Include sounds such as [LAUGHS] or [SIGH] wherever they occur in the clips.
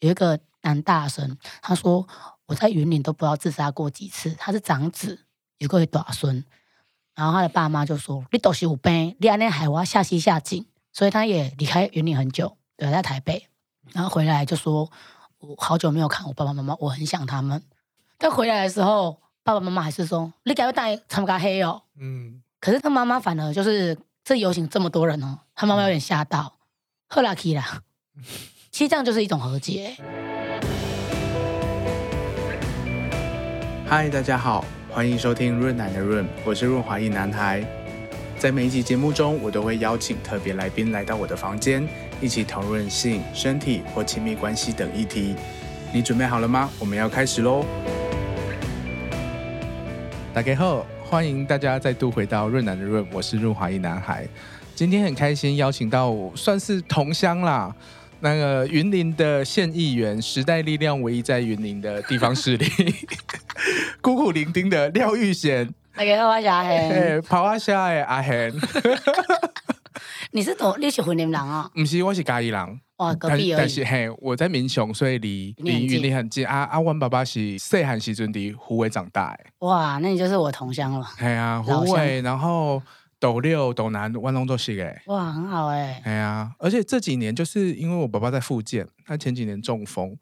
有一个男大生，他说我在云林都不知道自杀过几次。他是长子，有个大孙，然后他的爸妈就说：“你都是有病，你安尼害我下西下井。”所以他也离开云林很久，对，在台北，然后回来就说：“我好久没有看我爸爸妈妈，我很想他们。”但回来的时候，爸爸妈妈还是说：“你赶快带他们家黑哦。”嗯，可是他妈妈反而就是这游行这么多人哦，他妈妈有点吓到，喝拉 k 啦。其实这样就是一种和解。嗨，大家好，欢迎收听润男的润，我是润滑一男孩。在每一集节目中，我都会邀请特别来宾来到我的房间，一起讨论性、身体或亲密关系等议题。你准备好了吗？我们要开始喽！打开后，欢迎大家再度回到润男的润，我是润滑一男孩。今天很开心邀请到我算是同乡啦，那个云林的县议员，时代力量唯一在云林的地方势力，[LAUGHS] 孤苦伶仃的廖玉娴。大家好，我是阿贤。跑阿虾的阿贤。你是多？你是云林人啊？不是，我是嘉义人。哇，隔壁而已。但是嘿，我在民雄，所以离离云林很近。阿阿万爸爸是细汉时阵在虎尾长大。哇，那你就是我同乡了。对啊，湖尾，然后。斗六、斗南、万隆都是哎，哇，很好哎。哎呀，而且这几年就是因为我爸爸在复健，他前几年中风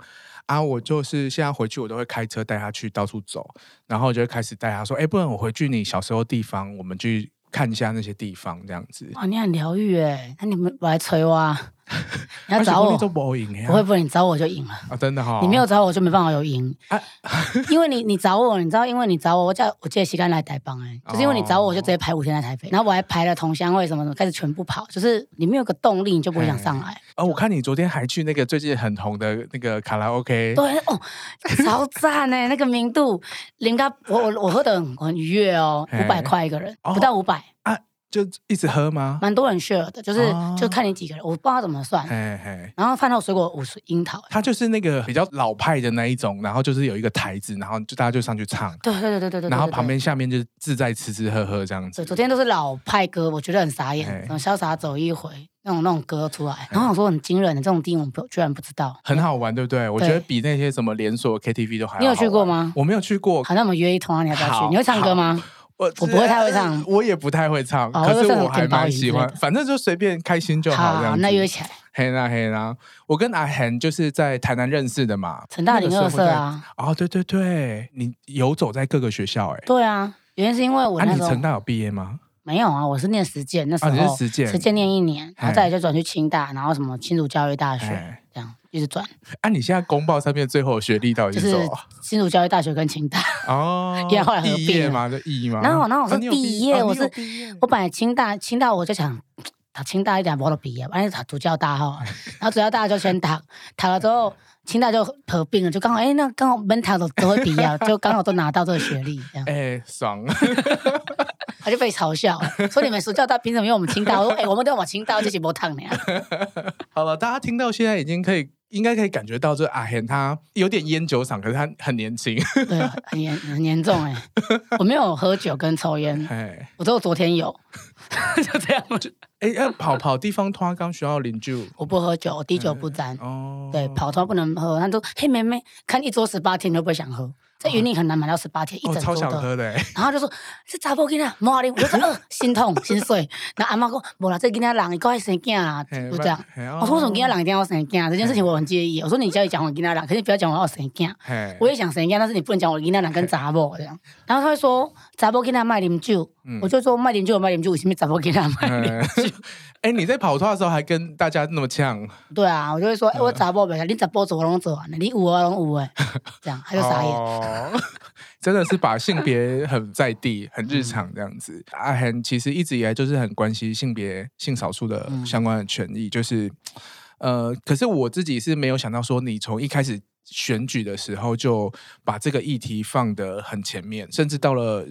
啊，我就是现在回去我都会开车带他去到处走，然后就会开始带他说，哎，不然我回去你小时候地方，我们去看一下那些地方，这样子。哇，你很疗愈哎，那你们来催我啊。[LAUGHS] 你要找我，不会不会，你找我就赢了。啊！真的哈，你没有找我就没办法有赢，[LAUGHS] 因为你你找我，你知道，因为你找我，我叫我借时间来台北哎，就是因为你找我，我就直接排五天在台北，然后我还排了同乡会什么什么，开始全部跑，就是你没有个动力，你就不会想上来。[LAUGHS] 哦，我看你昨天还去那个最近很红的那个卡拉 OK，对哦，超赞哎，那个名度，人家我我我喝的很愉悦哦，五百块一个人，不到五百。啊。就一直喝吗？蛮多人 share 的，就是、哦、就看你几个人，我不知道怎么算。嘿嘿然后饭后水果五十樱桃，它就是那个比较老派的那一种，然后就是有一个台子，然后就大家就上去唱。对对对对对对。然后旁边下面就是自在吃吃喝喝这样子。对，昨天都是老派歌，我觉得很傻眼。然后潇洒走一回那种那种歌出来，然后我说很惊人的这种地方，我居然不知道。很好玩，对不对？我觉得比那些什么连锁 KTV 都还好。你有去过吗？我没有去过。好，那我们约一通啊，你要不要去？你会唱歌吗？我我不会太会唱，我也不太会唱，可是我还蛮喜欢，反正就随便开心就好这样。那约起来。嘿啦嘿啦，我跟阿恒就是在台南认识的嘛。成大零二社啊。哦，对对对，你游走在各个学校哎。对啊，原因是因为我那时候。你成大有毕业吗？没有啊，我是念实践那时候。实践。实践念一年，然后再来就转去清大，然后什么清竹教育大学这样。一直转，啊！你现在公报上面最后的学历到底是什么？新竹教育大学跟清大哦，[LAUGHS] 因为后来合并嘛，就一嘛。然后，然后我是第一页，我是我本来清大，清大我就想他清大一点，我都毕业，完了他主教大哈，[LAUGHS] 然后主教大就先读，读了之后清大就合并了，就刚好哎，那刚好门堂都都会毕业，[LAUGHS] 就刚好都拿到这个学历，这样哎，爽。他就被嘲笑，说你们暑假大凭什么用我们清大？我说哎，我们都往清大这些波烫的。好了，大家听到现在已经可以。应该可以感觉到，这阿贤他有点烟酒嗓，可是他很年轻。对，很严很严重哎。[LAUGHS] 我没有喝酒跟抽烟，我只有昨天有，[LAUGHS] 就这样。哎，要跑跑地方拖，刚需要邻居。我不喝酒，我滴酒不沾。哦，对，跑拖不能喝。他说：“嘿，妹妹，看一桌十八天，你会不会想喝？”在云林很难买到十八天一整桌的，然后就说这查甫囡仔，莫阿玲，我就呃心痛心碎。[LAUGHS] 然后阿妈说，无啦，这囡仔人伊该生囝啊，就这样。我说为什么囡仔人一定要生囝？这件事情我很介意。我说你只要讲我囡仔人，可是你不要讲我要生囝。我也想生囝，但是你不能讲我囡仔人跟 [LAUGHS] 查某这样。然后他会说查甫囡仔卖啉酒，我就说卖啉酒卖啉酒，为什么查甫囡仔卖啉酒？[LAUGHS] 哎，你在跑脱的时候还跟大家那么呛？对啊，我就会说，哎，我查甫袂，你查甫做我拢做完了，你有我拢有哎，这样他就傻眼。[LAUGHS] 真的是把性别很在地、很日常这样子。阿恒其实一直以来就是很关心性别、性少数的相关的权益，就是呃，可是我自己是没有想到说，你从一开始选举的时候就把这个议题放得很前面，甚至到了。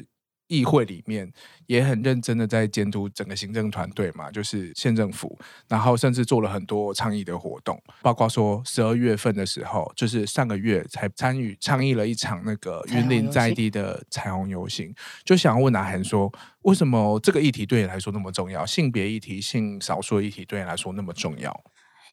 议会里面也很认真的在监督整个行政团队嘛，就是县政府，然后甚至做了很多倡议的活动，包括说十二月份的时候，就是上个月才参与倡议了一场那个云林在地的彩虹游行，就想问阿涵说，为什么这个议题对你来说那么重要？性别议题、性少数议题对你来说那么重要？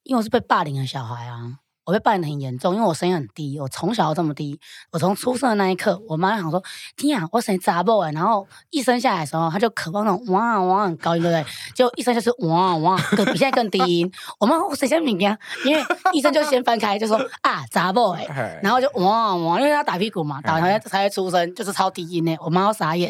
因为我是被霸凌的小孩啊。我被霸凌很严重，因为我声音很低，我从小这么低。我从出生的那一刻，我妈想说：“天啊，我声音咋不哎？”然后一生下来的时候，她就渴望那种哇哇很高音，对不对？就一生就是哇哇，比现在更低音。我妈我谁先敏感？因为医生就先翻开就说啊咋不哎，然后就哇哇，因为她打屁股嘛，打完才才会出生，就是超低音呢。我妈要傻眼，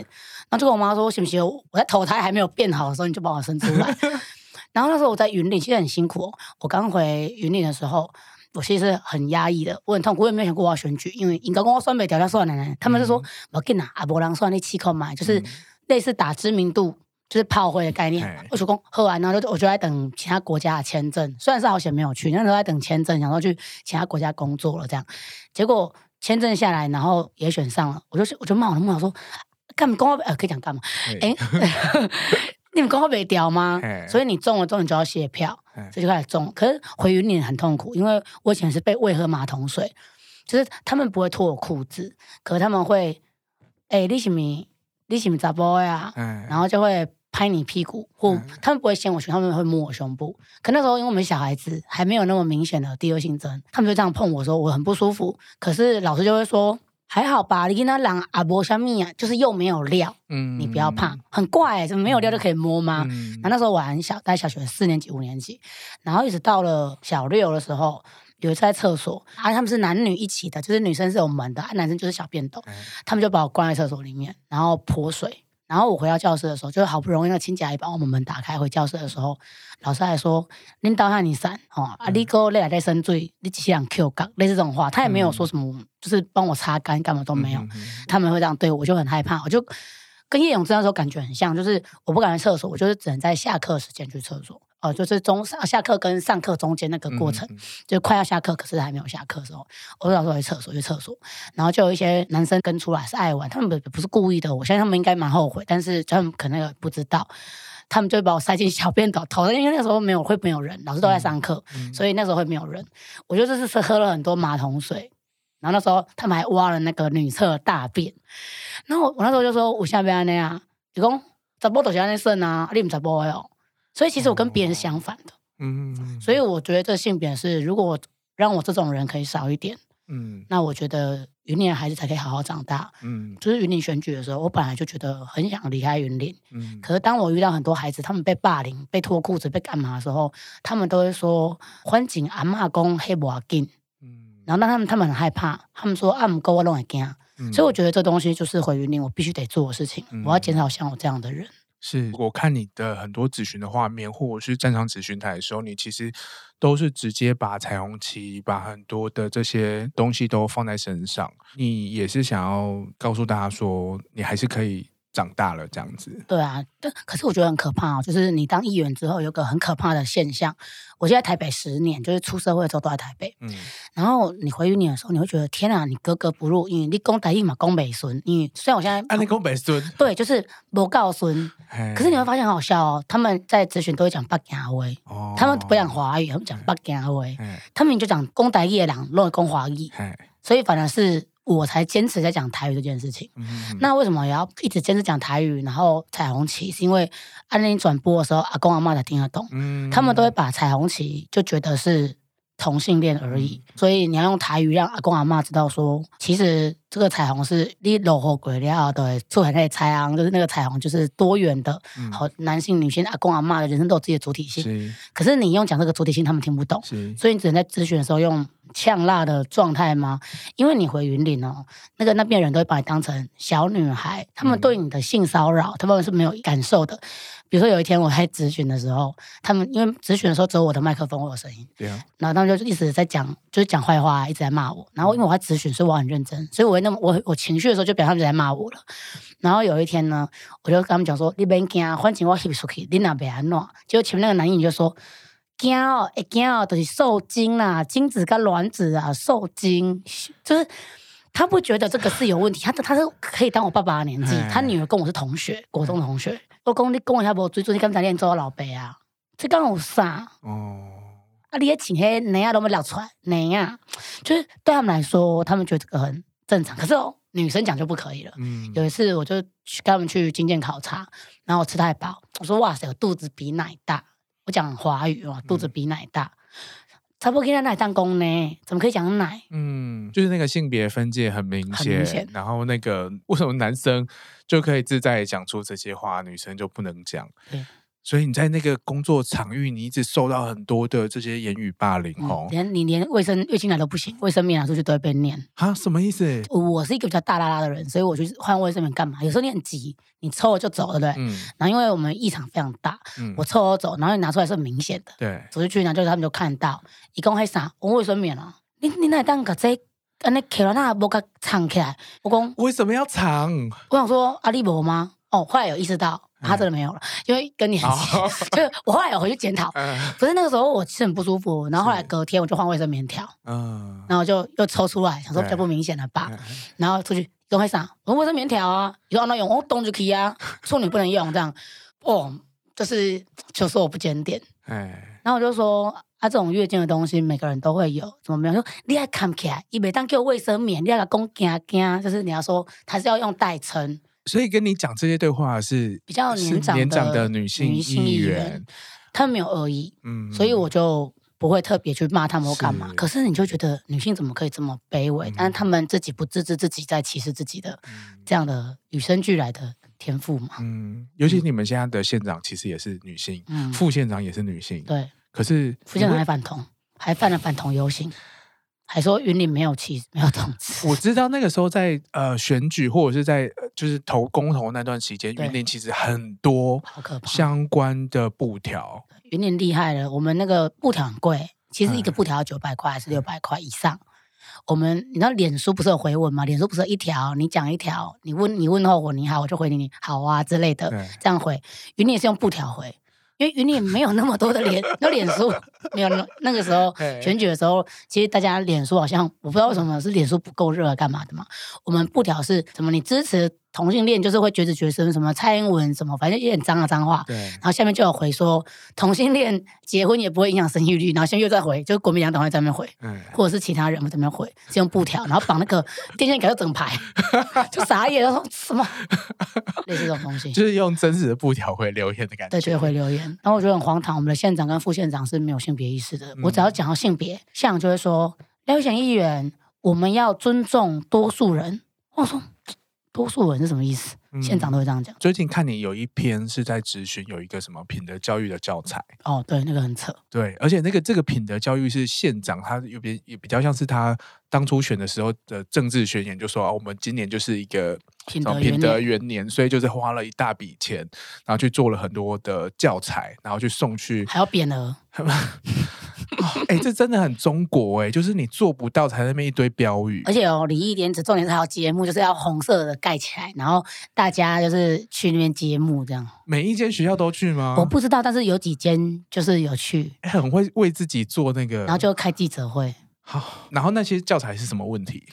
然后就跟我妈说：“行不行？我在投胎还没有变好的时候，你就把我生出来。[LAUGHS] ”然后那时候我在云岭，其实很辛苦哦。我刚回云岭的时候，我其实很压抑的，我很痛苦，我也没有想过我要选举，因为应该跟我算没条件算的，他们是说我跟哪阿伯郎算那七口买，就是类似打知名度，就是炮灰的概念。嗯、我说公喝完，然后就我就在等其他国家的签证，虽然是好险没有去，那时候在等签证，想说去其他国家工作了这样。结果签证下来，然后也选上了，我就我就骂我的幕僚说，干嘛公我呃可以讲干嘛？哎。[LAUGHS] 你们公会被调吗？所以你中了之后你就要卸票，嘿所以就开始中。可是回云岭很痛苦，因为我以前是被喂喝马桶水，就是他们不会脱我裤子，可是他们会，哎、欸，你是咪，你是咪查甫呀？嘿然后就会拍你屁股，或嘿他们不会掀我胸，他们会摸我胸部。可那时候因为我们小孩子还没有那么明显的第二性征，他们就这样碰我说我很不舒服。可是老师就会说。还好吧，你跟他讲阿伯虾米啊，就是又没有料，嗯，你不要怕，很怪、欸，怎么没有料就可以摸吗？那时候我很小，在小学四年级、五年级，然后一直到了小六的时候，有一次在厕所，啊，他们是男女一起的，就是女生是有门的，啊，男生就是小便斗，他们就把我关在厕所里面，然后泼水。然后我回到教室的时候，就是好不容易那清洁阿姨帮我们门打开，回教室的时候，老师还说：“领导喊你散哦，啊，你哥来在深醉，你只想 Q 杠，类似这种话。”他也没有说什么，嗯、就是帮我擦干，干嘛都没有。嗯嗯嗯、他们会这样对我，我就很害怕。我就跟叶永志那时候感觉很像，就是我不敢去厕所，我就是只能在下课时间去厕所。哦，就是中上下课跟上课中间那个过程，嗯、就快要下课，可是还没有下课的时候，我就老是去厕所，去厕所，然后就有一些男生跟出来是爱玩，他们不不是故意的，我相信他们应该蛮后悔，但是他们可能也不知道，他们就会把我塞进小便斗，头，因为那时候没有会没有人，老师都在上课，嗯、所以那时候会没有人，我就这是喝了很多马桶水，然后那时候他们还挖了那个女厕大便，然后我那时候就说我下边那样，你讲怎么都是安尼算啊，你唔查甫哟。所以其实我跟别人相反的，嗯，所以我觉得这性别是，如果让我这种人可以少一点，嗯，那我觉得云林的孩子才可以好好长大，嗯，就是云林选举的时候，我本来就觉得很想离开云林，嗯，可是当我遇到很多孩子，他们被霸凌、被脱裤子、被干嘛的时候，他们都会说环境阿嬷公黑不要紧，嗯，然后让他们他们很害怕，他们说啊唔够我拢会惊，嗯，所以我觉得这东西就是回云林我必须得做的事情，嗯，我要减少像我这样的人。是我看你的很多咨询的画面，或者是站上咨询台的时候，你其实都是直接把彩虹旗、把很多的这些东西都放在身上。你也是想要告诉大家说，你还是可以。长大了这样子，对啊，但可是我觉得很可怕哦。就是你当议员之后，有个很可怕的现象。我现在台北十年，就是出社会的时候都在台北。嗯，然后你回云林的时候，你会觉得天啊，你格格不入，因为你讲台语嘛，讲北孙。因为虽然我现在啊，你讲北孙，对，就是不告孙。[LAUGHS] 可是你会发现很好笑哦，他们在咨询都会讲北京话，哦，他们不讲华语，他们讲北京话。嘿他们就讲讲台语的人，拢会讲华语。所以反而是。我才坚持在讲台语这件事情。嗯、那为什么也要一直坚持讲台语？然后彩虹旗是因为安妮转播的时候，阿公阿妈才听得懂。嗯、他们都会把彩虹旗就觉得是同性恋而已。嗯、所以你要用台语让阿公阿妈知道说，其实这个彩虹是你落后鬼了对，做很那彩虹，就是那个彩虹就是多元的，好、嗯、男性女性阿公阿妈的人生都有自己的主体性。是可是你用讲这个主体性，他们听不懂。所以你只能在咨询的时候用。呛辣的状态吗？因为你回云林哦，那个那边人都会把你当成小女孩，他们对你的性骚扰，他们是没有感受的。比如说有一天我在咨询的时候，他们因为咨询的时候只有我的麦克风会有声音，对啊，然后他们就一直在讲，就是讲坏话，一直在骂我。然后因为我在咨询，所以我很认真，所以我那么我我情绪的时候就表现他们就在骂我了。然后有一天呢，我就跟他们讲说：“你别惊，反正我吸出去，你那边安怎？”结果前面那个男艺就说。惊哦，一惊哦，都是受精啦，精子跟卵子啊，受精，就是他不觉得这个是有问题，他他是可以当我爸爸的年纪，他女儿跟我是同学，国中同学。我讲你跟我一下不追追，你刚才练做我老爸啊？这刚有啥？哦，啊，你也请黑哪样都没聊出来，哪样？就是对他们来说，他们觉得这个很正常，可是哦，女生讲就不可以了。嗯，有一次我就去跟他们去经检考察，然后我吃太饱，我说哇塞，我肚子比奶大。我讲华语哇，肚子比奶大，差不多跟他奶当公呢？怎么可以讲奶？嗯，就是那个性别分界很明显，明显然后那个为什么男生就可以自在讲出这些话，女生就不能讲？对。所以你在那个工作场域，你一直受到很多的这些言语霸凌哦。连你连卫生月经来都不行，卫生棉拿出去都会被念。啊，什么意思？我是一个比较大拉拉的人，所以我就是换卫生棉干嘛？有时候你很急，你抽了就走了，对不对？嗯。然后因为我们异常非常大，嗯，我抽了走，然后你拿出来是很明显的。对。走出去呢，就是他们就看到，一共还啥？我卫生棉啊？你你那当个这，安尼开了那不个藏起来？我讲为什么要藏？我想说阿力伯吗？哦，后来有意识到。他真的没有了，因为跟你很像，[LAUGHS] 就是我后来有回去检讨，不是那个时候我是很不舒服，然后后来隔天我就换卫生棉条，嗯，然后就又抽出来，想说比较不明显了吧，然后出去跟会上，我卫生棉条啊，你说那用我动就可以啊，处女不能用这样，哦，就是就说我不检点，哎，然后我就说啊，这种月经的东西每个人都会有，怎么没有？说你还看不起来，你每当给我卫生棉，你要讲惊惊，就是你要说他是要用代称。所以跟你讲这些对话是比较年长的，年长的女性议员，他们没有恶意，嗯，所以我就不会特别去骂他们或干嘛。是，可是你就觉得女性怎么可以这么卑微？嗯、但是他们自己不自知自己在歧视自己的这样的与生俱来的天赋嘛？嗯，尤其你们现在的县长其实也是女性，嗯，副县长也是女性，对。可是副县长还反同，还犯了反同游行。还说云林没有旗没有同志，我知道那个时候在呃选举或者是在就是投公投那段期间，云林其实很多相关的布条。云林厉害了，我们那个布条很贵，其实一个布条要九百块还是六百块以上。嗯、我们你知道脸书不是有回文吗？脸书不是有一条，你讲一条，你问你问候我你好，我就回你你好啊之类的，这样回。云林也是用布条回。因为云林没有那么多的脸，[LAUGHS] 那脸书没有那那个时候选举的时候，其实大家脸书好像我不知道为什么是脸书不够热，干嘛的嘛？我们布条是什么？你支持？同性恋就是会绝子绝孙，什么蔡英文什么，反正有点脏啊脏话。对。然后下面就有回说，同性恋结婚也不会影响生育率。然后现在又在回，就是国民党党会在那边回，嗯、或者是其他人在那边回，是用布条，然后绑那个电线杆就整排，[LAUGHS] 就傻眼，然后什么类似这种东西，[LAUGHS] 就是用真实的布条回留言的感觉。对，就会回留言。然后我觉得很荒唐，我们的县长跟副县长是没有性别意识的。嗯、我只要讲到性别，县长就会说，廖玉贤议员，我们要尊重多数人。我说。多数人是什么意思？县长都会这样讲。最近看你有一篇是在质询，有一个什么品德教育的教材。哦，对，那个很扯。对，而且那个这个品德教育是县长，他有别也比较像是他当初选的时候的政治宣言，就说啊，我们今年就是一个品德品德元年，所以就是花了一大笔钱，然后去做了很多的教材，然后去送去，还要匾额。[LAUGHS] 哎、欸，这真的很中国哎、欸，就是你做不到，才那边一堆标语。而且哦，礼义廉耻，重点是还有节目，就是要红色的盖起来，然后大家就是去那边节目这样。每一间学校都去吗？我不知道，但是有几间就是有去，欸、很会为自己做那个，然后就开记者会。好，然后那些教材是什么问题？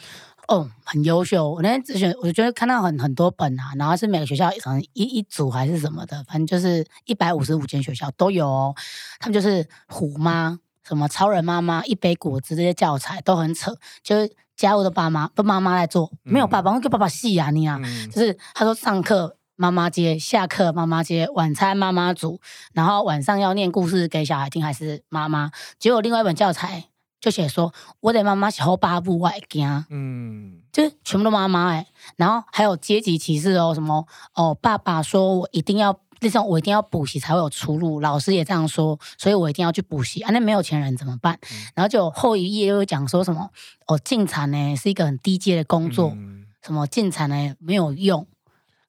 哦，很优秀。我那天之前我觉得看到很很多本啊，然后是每个学校可能一一组还是什么的，反正就是一百五十五间学校都有哦。他们就是虎妈。什么超人妈妈一杯果汁这些教材都很扯，就是家务的爸妈都妈妈来做，没有爸爸，我给爸爸洗啊你啊，嗯、就是他说上课妈妈接，下课妈妈接，晚餐妈妈煮，然后晚上要念故事给小孩听还是妈妈，结果另外一本教材就写说我的妈妈是后八部外惊，嗯，就是全部都妈妈哎，然后还有阶级歧视哦，什么哦爸爸说我一定要。那种我一定要补习才会有出路，老师也这样说，所以我一定要去补习啊。那没有钱人怎么办？嗯、然后就后一页又讲说什么哦，进产呢是一个很低阶的工作，嗯、什么进产呢没有用。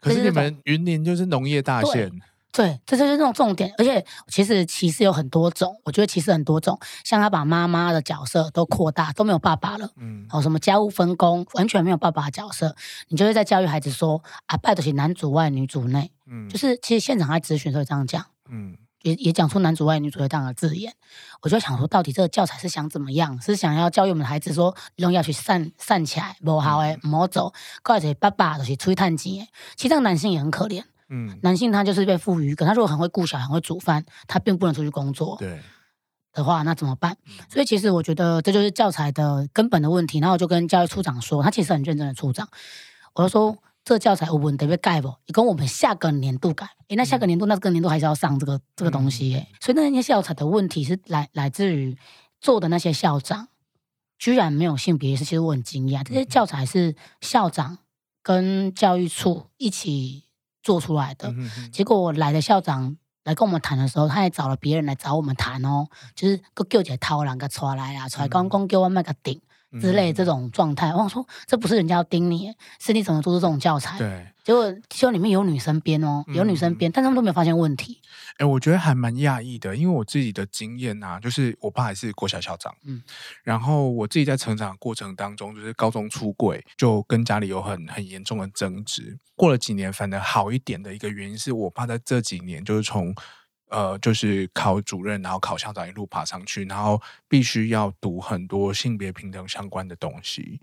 可是你们云林就是农业大县，对，这就是这种重点。而且其实歧视有很多种，我觉得歧视很多种，像他把妈妈的角色都扩大，都没有爸爸了。嗯，哦，什么家务分工完全没有爸爸的角色，你就会在教育孩子说啊，拜托是男主外女主内。嗯，就是其实现场在咨询时候这样讲，嗯，也也讲出男主外女主内这样的字眼，我就想说，到底这个教材是想怎么样？是想要教育我们的孩子说，用要去散散起来，不好诶，不好走，过来爸爸就是出去探亲。其实这个男性也很可怜，嗯，男性他就是被赋予，可他如果很会顾小孩，很会煮饭，他并不能出去工作，对的话，那怎么办？所以其实我觉得这就是教材的根本的问题。然后我就跟教育处长说，他其实很认真的处长，我就说。这个教材我们得被改不？你跟我们下个年度改，诶，那下个年度那个年度还是要上这个这个东西诶，所以那些教材的问题是来来自于做的那些校长，居然没有性别意识，其实我很惊讶。这些教材是校长跟教育处一起做出来的，结果我来的校长来跟我们谈的时候，他也找了别人来找我们谈哦，就是个舅姐掏两个出来啊，出来刚刚给我卖个顶。之类这种状态，我想说，这不是人家要盯你，是你怎么做出这种教材？对，结果结果里面有女生编哦，有女生编，嗯、但他们都没有发现问题。哎、欸，我觉得还蛮讶异的，因为我自己的经验啊，就是我爸还是国小校长，嗯，然后我自己在成长的过程当中，就是高中出柜，就跟家里有很很严重的争执。过了几年，反而好一点的一个原因是我爸在这几年就是从。呃，就是考主任，然后考校长，一路爬上去，然后必须要读很多性别平等相关的东西。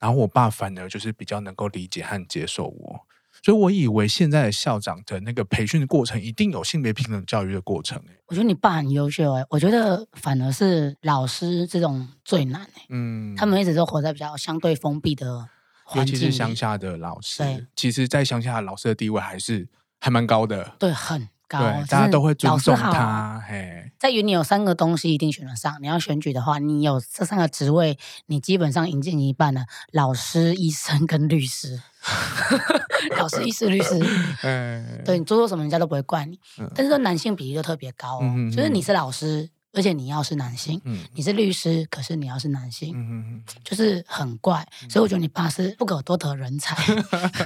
然后我爸反而就是比较能够理解和接受我，所以我以为现在的校长的那个培训的过程一定有性别平等教育的过程。我觉得你爸很优秀哎，我觉得反而是老师这种最难哎。嗯，他们一直都活在比较相对封闭的环境，尤其是乡下的老师。其实，在乡下的老师的地位还是还蛮高的。对，很。高，对，大家都会尊重他。嘿，在云你有三个东西一定选得上。你要选举的话，你有这三个职位，你基本上引进一半了。老师、医生跟律师。[LAUGHS] 老师、医师、律师。[LAUGHS] 嗯，对，你做错什么，人家都不会怪你。但是说男性比例就特别高哦，就是你是老师。而且你要是男性，嗯、你是律师，可是你要是男性，嗯、就是很怪。嗯、所以我觉得你爸是不可多得人才。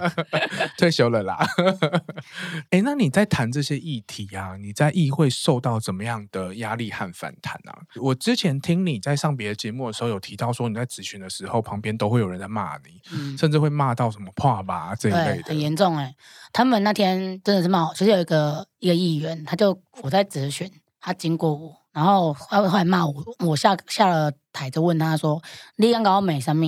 [LAUGHS] 退休了啦。哎、欸，那你在谈这些议题啊？你在议会受到怎么样的压力和反弹啊？我之前听你在上别的节目的时候有提到说，你在咨询的时候旁边都会有人在骂你，嗯、甚至会骂到什么怕吧这一类的，很严重哎、欸。他们那天真的是骂我，就是有一个一个议员，他就我在咨询，他经过我。然后他后来骂我，我下下了台就问他说：“你刚刚我美什么？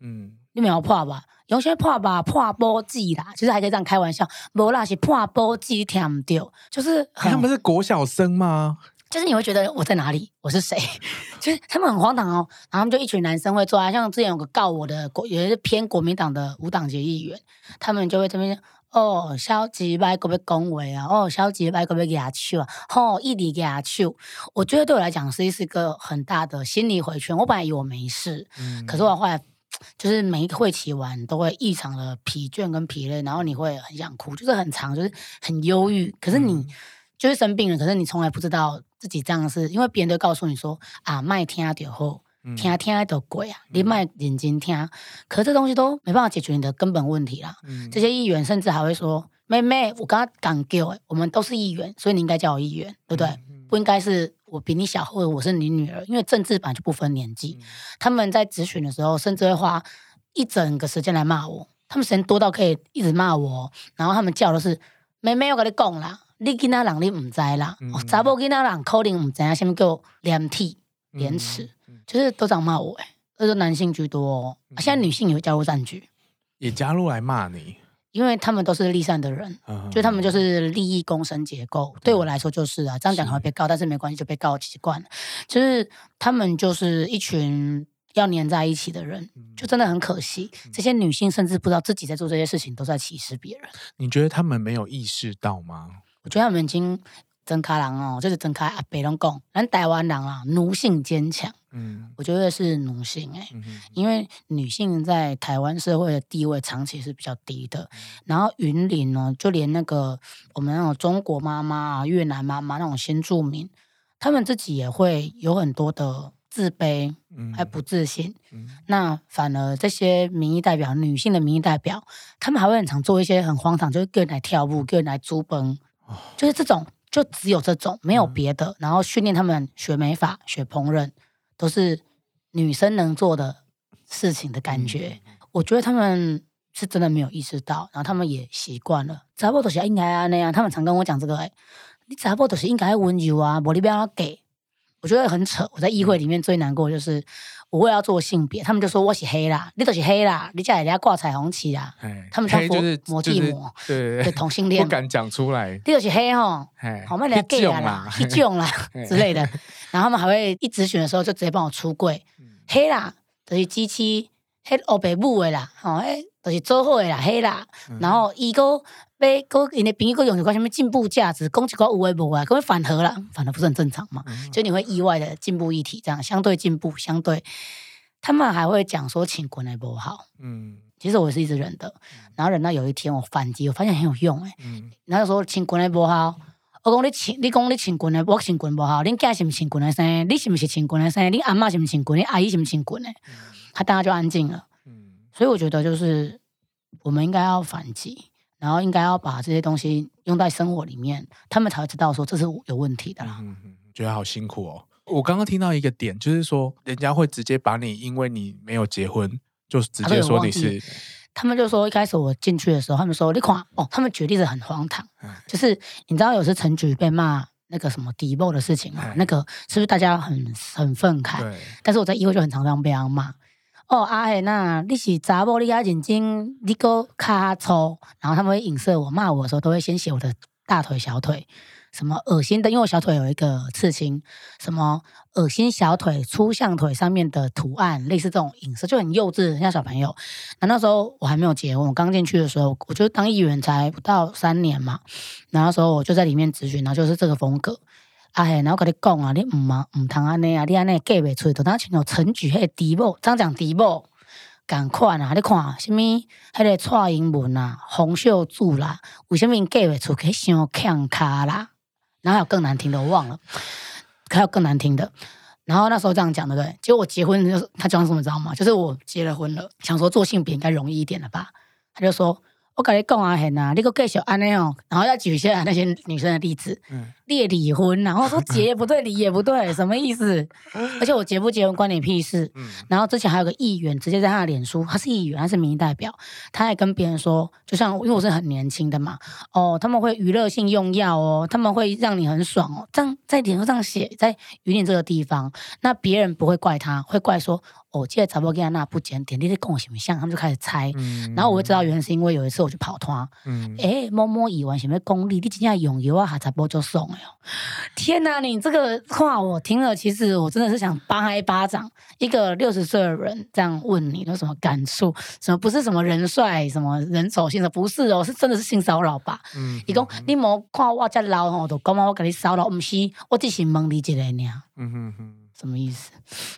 嗯，你没有破吧？有些破吧，破波记啦，其实还可以这样开玩笑。无啦是破波记听不到，就是他们是国小生吗？就是你会觉得我在哪里？我是谁？[LAUGHS] 就是他们很荒唐哦。然后他们就一群男生会坐啊，像之前有个告我的国，也是偏国民党的无党籍议员，他们就会这边。哦，消极派可不可以恭维啊？哦，消极派可不可以牙去啊？吼、哦，一直牙去。我觉得对我来讲，是是一个很大的心理回圈。我本来以为我没事，嗯、可是我后来就是每一个会期完都会异常的疲倦跟疲累，然后你会很想哭，就是很长，就是很忧郁。可是你就是生病了，可是你从来不知道自己这样是因为别人都告诉你说啊，麦听点后。听听都鬼啊！你卖认真听，可是这东西都没办法解决你的根本问题啦。嗯、这些议员甚至还会说：“妹妹，我刚刚讲过，我们都是议员，所以你应该叫我议员，对不对？不应该是我比你小，或者我是你女儿，因为政治版就不分年纪。嗯、他们在质询的时候，甚至会花一整个时间来骂我。他们时间多到可以一直骂我，然后他们叫的是：妹妹，我跟你讲啦，你囡仔人你唔知啦，查某囡仔人可能唔知啊，什么叫连体廉耻。就是都这样骂我哎，都是男性居多哦。现在女性也会加入战局，也加入来骂你，因为他们都是立善的人，就他们就是利益共生结构。对我来说就是啊，这样讲可能会被告，但是没关系，就被告习惯了。就是他们就是一群要黏在一起的人，就真的很可惜。这些女性甚至不知道自己在做这些事情，都在歧视别人。你觉得他们没有意识到吗？我觉得他们已经真开朗哦，就是真开阿北龙讲，咱台湾人啊，奴性坚强。嗯，我觉得是奴性哎、欸，嗯、因为女性在台湾社会的地位长期是比较低的。嗯、然后云林呢，就连那个我们那种中国妈妈啊、越南妈妈那种新住民，他们自己也会有很多的自卑，还不自信。那反而这些民意代表，女性的民意代表，他们还会很常做一些很荒唐，就是个人来跳舞，个人来租崩，哦、就是这种，就只有这种，没有别的。嗯、然后训练他们学美法、学烹饪。都是女生能做的事情的感觉，嗯、我觉得他们是真的没有意识到，然后他们也习惯了。查甫都是应该啊那样，他们常跟我讲这个、欸，你查甫都是应该温柔啊，无你不要给。我觉得很扯。我在议会里面最难过就是。我为了要做性别，他们就说我是黑啦，你都是黑啦，你家人家挂彩虹旗啦。嘿他们叫佛魔地魔，对对同性恋不敢讲出来。你都是黑吼，好嘛，人家 gay 啦，一种啦 [LAUGHS] 之类的。然后他们还会一质询的时候就直接帮我出柜，黑啦，就是机器黑欧北部的啦，哦，哎，都、就是做好的啦，黑啦。嗯、然后伊个被个因的朋友个用一个什么进步价值，讲一个有诶无啊，跟反核了，反而不是很正常嘛？嗯、就你会意外的进步一体，这样相对进步，相对他们还会讲说请滚来不好。嗯，其实我是一直忍的，然后忍到有一天我反击，我发现很有用诶、嗯，然后说请滚来不好。我讲你请，你讲你请滚的，我请滚不好。恁家是不是请滚的生？你是不是请滚的生？你阿妈是不是请滚？你阿姨是不是请滚的？他大家就安静了。嗯所以我觉得就是我们应该要反击，然后应该要把这些东西用在生活里面，他们才会知道说这是有问题的啦。嗯，觉得好辛苦哦。我刚刚听到一个点，就是说人家会直接把你，因为你没有结婚，就直接说你是。他们就说，一开始我进去的时候，他们说你看哦，他们举例子很荒唐，就是你知道有时陈菊被骂那个什么低爆的事情啊，那个是不是大家很很愤慨？对。但是我在议会就很常常被他骂哦，阿黑那你是查某，你要认真，你个卡粗，然后他们会影射我骂我的时候，都会先写我的大腿小腿。什么恶心的？因为我小腿有一个刺青，什么恶心小腿粗象腿上面的图案，类似这种影视就很幼稚，像小朋友。那那时候我还没有结婚，我刚进去的时候，我就当议员才不到三年嘛。然后那时候我就在里面咨询，然后就是这个风格。啊嘿，然后跟你讲啊，你唔嘛唔通安尼啊，你安尼嫁不出去，就当像陈菊迄个低某，张讲低某，赶快啊！你看什么？迄个蔡英文啊，洪秀柱啦，为什么嫁不出去？伤强卡啦？然后有更难听的，我忘了，还有更难听的。然后那时候这样讲的，对，结果我结婚就是他讲什么，知道吗？就是我结了婚了，想说做性别应该容易一点了吧？他就说。我跟你讲啊，很啊，你个继续安尼哦，然后要举一些那些女生的例子，嗯，列离婚，然后说 [LAUGHS] 结也不对，离也不对，什么意思？[LAUGHS] 而且我结不结婚关你屁事。嗯，然后之前还有个议员直接在他的脸书，他是议员，他是民意代表，他还跟别人说，就像因为我是很年轻的嘛，哦，他们会娱乐性用药哦，他们会让你很爽哦，这样在脸书上写，在云林这个地方，那别人不会怪他，会怪说。我记得查某跟他那不检点，你在跟我什么像？他们就开始猜，嗯、然后我会知道原因是因为有一次我去跑团，哎、嗯，摸摸以完什么功力，你今天用油啊，还查某就送天哪，你这个话我听了，其实我真的是想扒他一巴掌。一个六十岁的人这样问你，有什么感触？什么不是什么人帅，什么人丑性的，不是哦，是真的是性骚扰吧？嗯，伊讲你莫看我遮老吼，都讲我给你骚扰，唔是，我只是问你一个尔。嗯哼哼。什么意思？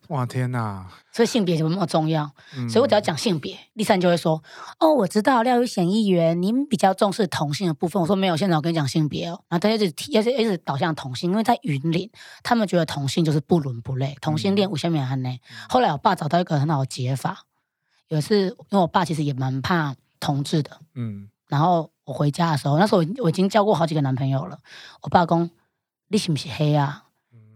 哇天哪！所以性别就那么重要，嗯、所以我只要讲性别，立三就会说：“哦，我知道廖玉贤议员，您比较重视同性的部分。”我说：“没有，现在我跟你讲性别哦。”然后他一直提，一直一直导向同性，因为在云林，他们觉得同性就是不伦不类，同性恋无限免寒呢。嗯、后来我爸找到一个很好的解法，有一次因为我爸其实也蛮怕同志的，嗯，然后我回家的时候，那时候我已经交过好几个男朋友了，我爸讲：“你是不是黑啊？”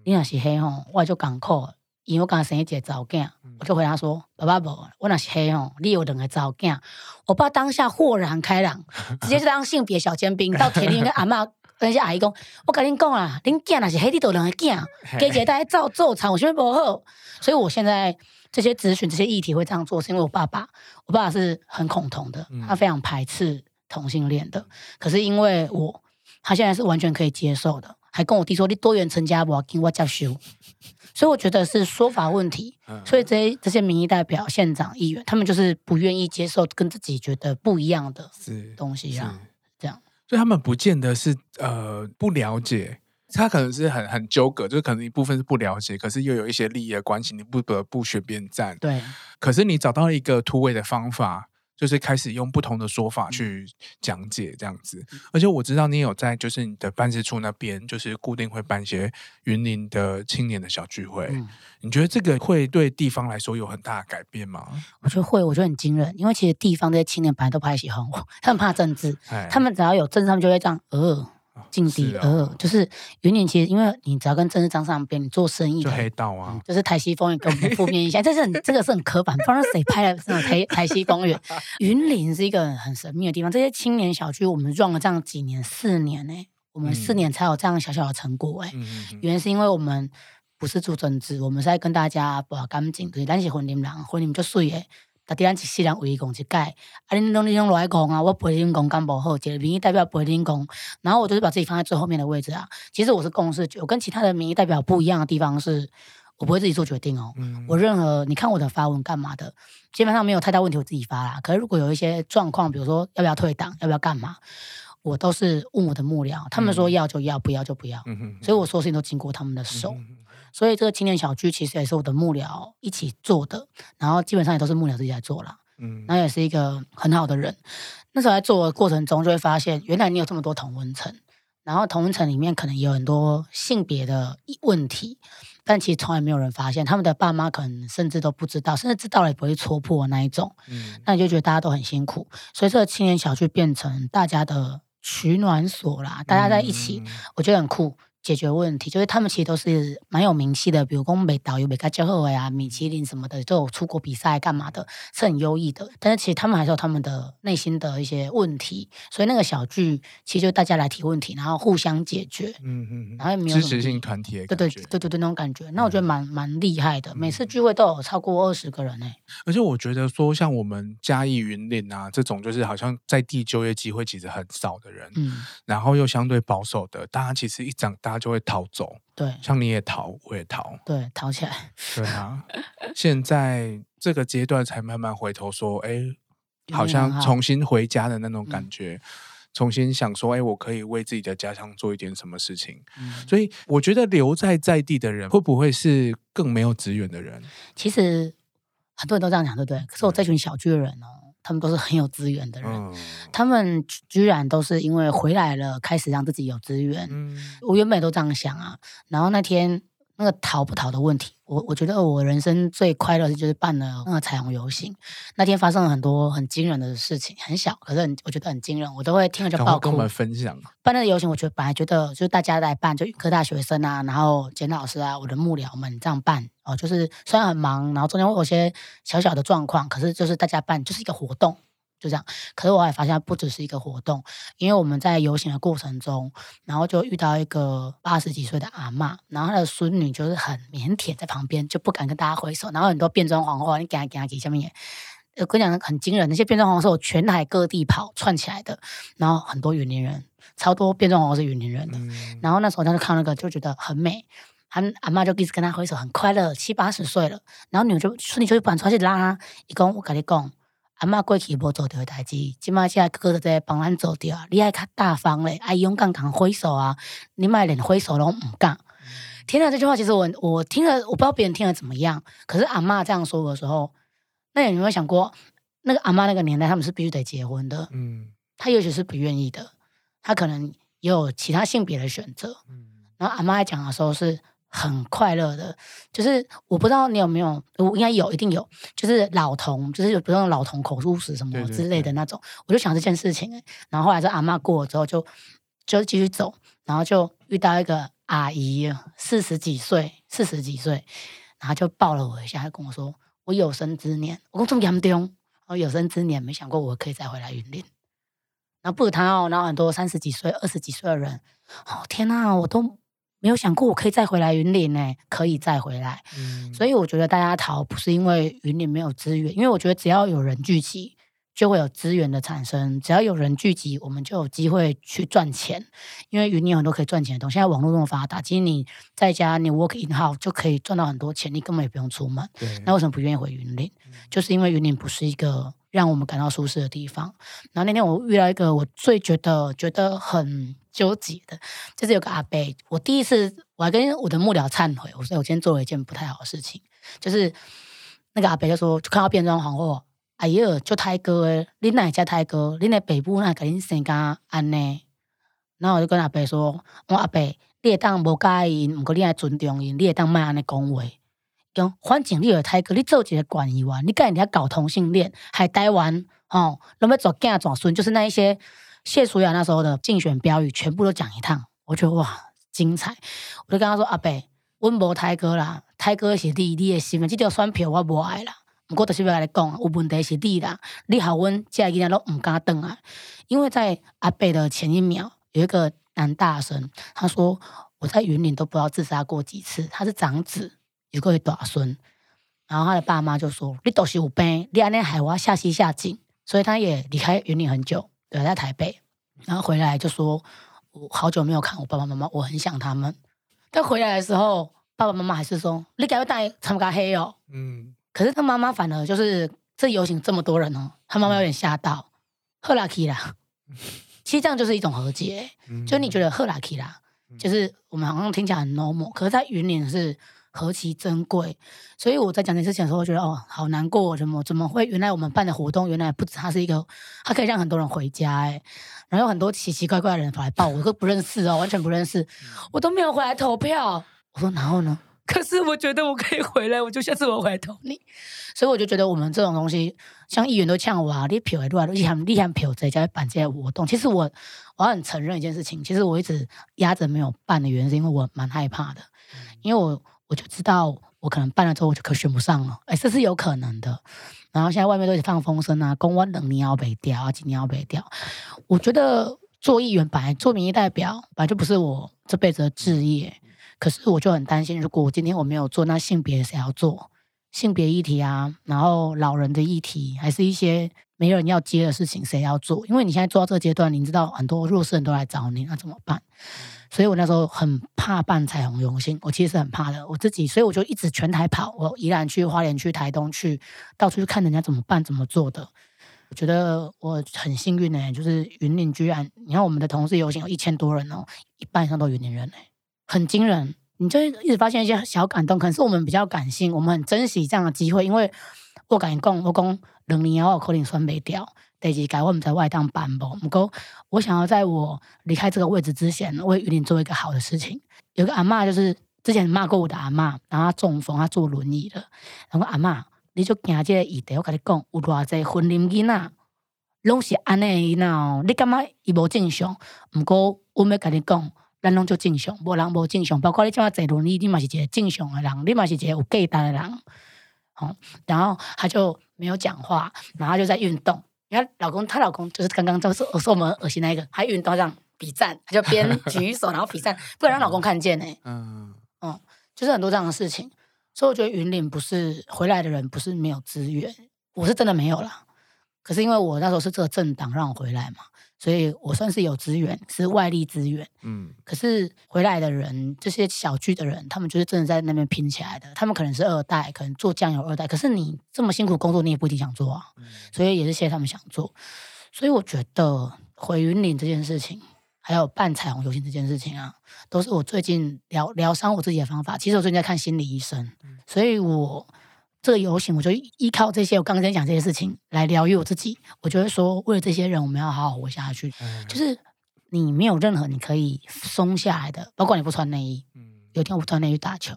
你若是黑吼，我就艰苦，因为我刚生一个查囝，我就回答说：“爸爸无，我若是黑吼，你有两个查囝。”我爸当下豁然开朗，[LAUGHS] 直接就当性别小尖兵到田里跟阿嬷那些阿姨讲：“我跟恁讲啊，恁囝若是黑，你都两个囝，给姐带照做场，我觉得不好。”所以我现在这些咨询这些议题会这样做，是因为我爸爸，我爸爸是很恐同的，他非常排斥同性恋的。可是因为我，他现在是完全可以接受的。还跟我弟说，你多元成家，我要跟我接受。[LAUGHS] 所以我觉得是说法问题。所以这些这些民意代表、县长、议员，他们就是不愿意接受跟自己觉得不一样的东西啊，这样。所以他们不见得是呃不了解，他可能是很很纠葛，就是可能一部分是不了解，可是又有一些利益的关系，你不得不选边站。对。可是你找到一个突围的方法。就是开始用不同的说法去讲解这样子，而且我知道你有在，就是你的办事处那边，就是固定会办一些云林的青年的小聚会。嗯、你觉得这个会对地方来说有很大的改变吗？我觉得会，我觉得很惊人，因为其实地方这些青年本来都不太喜欢我，他们怕政治，他们只要有政治，他们就会这样呃。境地，呃，就是云林，其实因为你只要跟政治沾上边，你做生意就黑道啊，就是台西风云跟负面印象，[LAUGHS] 这是很这个是很刻板，不知道谁拍的这种台台西公园。云林是一个很神秘的地方，这些青年小区我们 run 了这样几年，四年呢，我们四年才有这样小小的成果哎，原因是因为我们不是做政治，我们是在跟大家把干净，对，但是云林人，云林就水诶。大家一世人唯一讲一改，啊，恁拢恁拢来讲啊，我陪恁讲干不好，一个民意代表陪恁讲，然后我就是把自己放在最后面的位置啊。其实我是共识，我跟其他的民意代表不一样的地方是，我不会自己做决定哦。嗯、我任何你看我的发文干嘛的，基本上没有太大问题，我自己发啦。可是如果有一些状况，比如说要不要退党，要不要干嘛，我都是问我的幕僚，他们说要就要，不要就不要。嗯哼，所以我说事情都经过他们的手。嗯所以这个青年小区其实也是我的幕僚一起做的，然后基本上也都是幕僚自己来做啦。嗯，然后也是一个很好的人。那时候在做的过程中，就会发现原来你有这么多同温层，然后同温层里面可能也有很多性别的问题，但其实从来没有人发现，他们的爸妈可能甚至都不知道，甚至知道了也不会戳破那一种。嗯，那你就觉得大家都很辛苦，所以这个青年小区变成大家的取暖所啦，大家在一起，嗯、我觉得很酷。解决问题，就是他们其实都是蛮有名气的，比如说美导游、美咖教后呀、米其林什么的，都有出国比赛干嘛的，是很优异的。但是其实他们还是有他们的内心的一些问题，所以那个小聚其实就大家来提问题，然后互相解决，嗯嗯，然后也没有支持性团体，对对对对对那种感觉。那我觉得蛮蛮厉害的，每次聚会都有超过二十个人呢、欸。而且我觉得说，像我们嘉义云林啊这种，就是好像在地就业机会其实很少的人，嗯，然后又相对保守的，大家其实一长大就会逃走。对，像你也逃，我也逃，对，逃起来。[LAUGHS] 对啊，现在这个阶段才慢慢回头说，哎，好像重新回家的那种感觉，嗯、重新想说，哎，我可以为自己的家乡做一点什么事情。嗯、所以我觉得留在在地的人，会不会是更没有资源的人？其实很多人都这样讲，对不对？可是我这群小巨的人哦。他们都是很有资源的人，嗯、他们居然都是因为回来了，开始让自己有资源。嗯、我原本都这样想啊，然后那天那个逃不逃的问题，我我觉得我人生最快乐的就是办了那个彩虹游行。那天发生了很多很惊人的事情，很小，可是很我觉得很惊人，我都会听了就爆哭。跟我们分享办那个游行，我觉得本来觉得就是大家来办，就科大学生啊，然后简老师啊，我的幕僚们这样办。哦，就是虽然很忙，然后中间会有些小小的状况，可是就是大家办就是一个活动，就这样。可是我还发现不只是一个活动，因为我们在游行的过程中，然后就遇到一个八十几岁的阿嬷，然后她的孙女就是很腼腆在旁边，就不敢跟大家挥手，然后很多变装皇后，你给他给他给下面，我跟你讲很惊人，那些变装皇后是我全台各地跑串起来的，然后很多云林人，超多变装皇后是云林人的，嗯、然后那时候他就看那个就觉得很美。他阿妈就一直跟他挥手，很快乐，七八十岁了。然后女儿就说：“你就不敢出去拉他。”伊讲：“我跟你讲，阿妈过去无做掉代志，今麦现在哥哥在帮咱做掉。你爱较大方嘞，爱勇敢敢挥手啊！你买连挥手都唔敢。嗯”听了这句话，其实我我听了，我不知道别人听了怎么样。可是阿妈这样说的时候，那你有没有想过，那个阿妈那个年代，他们是必须得结婚的。嗯，他也许是不愿意的，他可能也有其他性别的选择。嗯，然后阿妈在讲的时候是。很快乐的，就是我不知道你有没有，我应该有，一定有，就是老同，就是有不用老同口述史什么之类的那种，对对对，我就想这件事情，然后后来这阿嬷过了之后就，就就继续走，然后就遇到一个阿姨，四十几岁，四十几岁，然后就抱了我一下，还跟我说，我有生之年，我讲这么严重，我有生之年没想过我可以再回来云林，然后不止他哦，然后很多三十几岁、二十几岁的人，哦天哪，我都。没有想过我可以再回来云林呢，可以再回来。嗯，所以我觉得大家逃不是因为云林没有资源，因为我觉得只要有人聚集，就会有资源的产生。只要有人聚集，我们就有机会去赚钱。因为云林有很多可以赚钱的东西，现在网络这么发达，其实你在家你 work in house 就可以赚到很多钱，你根本也不用出门。对，那为什么不愿意回云林？嗯，就是因为云林不是一个让我们感到舒适的地方。然后那天我遇到一个我最觉得觉得很。纠结的，就是有个阿伯，我第一次我还跟我的幕僚忏悔，我说我今天做了一件不太好的事情，就是那个阿伯就说，就看到变装皇后，哎呦，就泰哥诶，你哪家泰哥？你的北部那给恁生家安呢？然后我就跟阿伯说，我阿伯，你会当无介意，不过你爱尊重因，你会当卖安尼讲话。讲反正你有泰哥，你做一个管理员，你跟人家搞同性恋，还台湾哦，那么做囝做孙，就是那一些。谢淑雅那时候的竞选标语全部都讲一趟，我觉得哇精彩！我就跟他说：“阿伯，温无泰哥啦，泰哥是你，你的身份这条选票我无爱啦。不过就是要来讲，有问题是你啦，你好温这几天都唔敢登啊。因为在阿伯的前一秒，有一个男大生，他说我在云林都不知道自杀过几次。他是长子，有个大孙，然后他的爸妈就说：你都是有病，你安尼害我下西下井，所以他也离开云林很久。”对，在台北，然后回来就说，我好久没有看我爸爸妈妈，我很想他们。但回来的时候，爸爸爸妈妈还是说你该要带参加黑哦。嗯，可是他妈妈反而就是这游行这么多人哦，他妈妈有点吓到，赫拉基啦。其实这样就是一种和解，嗯、就你觉得赫拉基啦，嗯、就是我们好像听起来很 normal，可是在云林是何其珍贵。所以我在讲这件事情的时候，我觉得哦，好难过，怎么怎么会？原来我们办的活动，原来不止它是一个，它可以让很多人回家哎。然后有很多奇奇怪怪的人跑来报我，我都不认识哦，完全不认识，我都没有回来投票。我说然后呢？可是我觉得我可以回来，我就下次我回来投你。所以我就觉得我们这种东西，像议员都呛我啊，你票还多啊，你喊你喊票在家办这些活动。其实我我很承认一件事情，其实我一直压着没有办的原因，是因为我蛮害怕的，因为我我就知道我可能办了之后我就可选不上了，哎，这是有可能的。然后现在外面都是放风声啊，公关两年要被调啊，今年要被调。我觉得做议员本来做民意代表本来就不是我这辈子的志业，可是我就很担心，如果我今天我没有做，那性别谁要做？性别议题啊，然后老人的议题，还是一些没人要接的事情，谁要做？因为你现在做到这个阶段，你知道很多弱势人都来找你，那怎么办？所以我那时候很怕办彩虹游行，我其实是很怕的，我自己，所以我就一直全台跑，我宜兰去、花莲去、台东去，到处去看人家怎么办、怎么做的。我觉得我很幸运呢、就是云林居然，你看我们的同事游行有一千多人哦，一半以上都云林人呢、很惊人。你就一直发现一些小感动，可能是我们比较感性，我们很珍惜这样的机会，因为我敢讲，我讲两年后可能选不掉。第二届我们在外当办不，不过我想要在我离开这个位置之前，为玉林做一个好的事情。有个阿嬷，就是之前骂过我的阿嬷，然后她中风，她坐轮椅的。然后阿嬷，你就惊这个议题，我跟你讲，有偌济云林囡仔，拢是安尼喏。你感觉伊无正常？不过我们跟你讲，咱拢就正常，无人无正常。包括你这么坐轮椅，你嘛是一个正常的人，你嘛是一个有价值的人。好，然后他就没有讲话，然后就在运动。你看，老公，她老公就是刚刚就是我说我们恶心那一个，还运动这样比赞，他就边举手然后比赞，不然让老公看见呢、欸。[LAUGHS] 嗯嗯，就是很多这样的事情，所以我觉得云岭不是回来的人不是没有资源，我是真的没有啦。可是因为我那时候是这个政党让我回来嘛。所以我算是有资源，是外力资源。嗯，可是回来的人，这些小聚的人，他们就是真的在那边拼起来的。他们可能是二代，可能做酱油二代。可是你这么辛苦工作，你也不一定想做啊。嗯，所以也是谢谢他们想做。所以我觉得回云岭这件事情，还有办彩虹游行这件事情啊，都是我最近疗疗伤我自己的方法。其实我最近在看心理医生，所以我。这个游行，我就依靠这些，我刚刚在讲这些事情来疗愈我自己。我就会说，为了这些人，我们要好好活下去。嗯、就是你没有任何你可以松下来的，包括你不穿内衣。嗯、有一天我不穿内衣打球，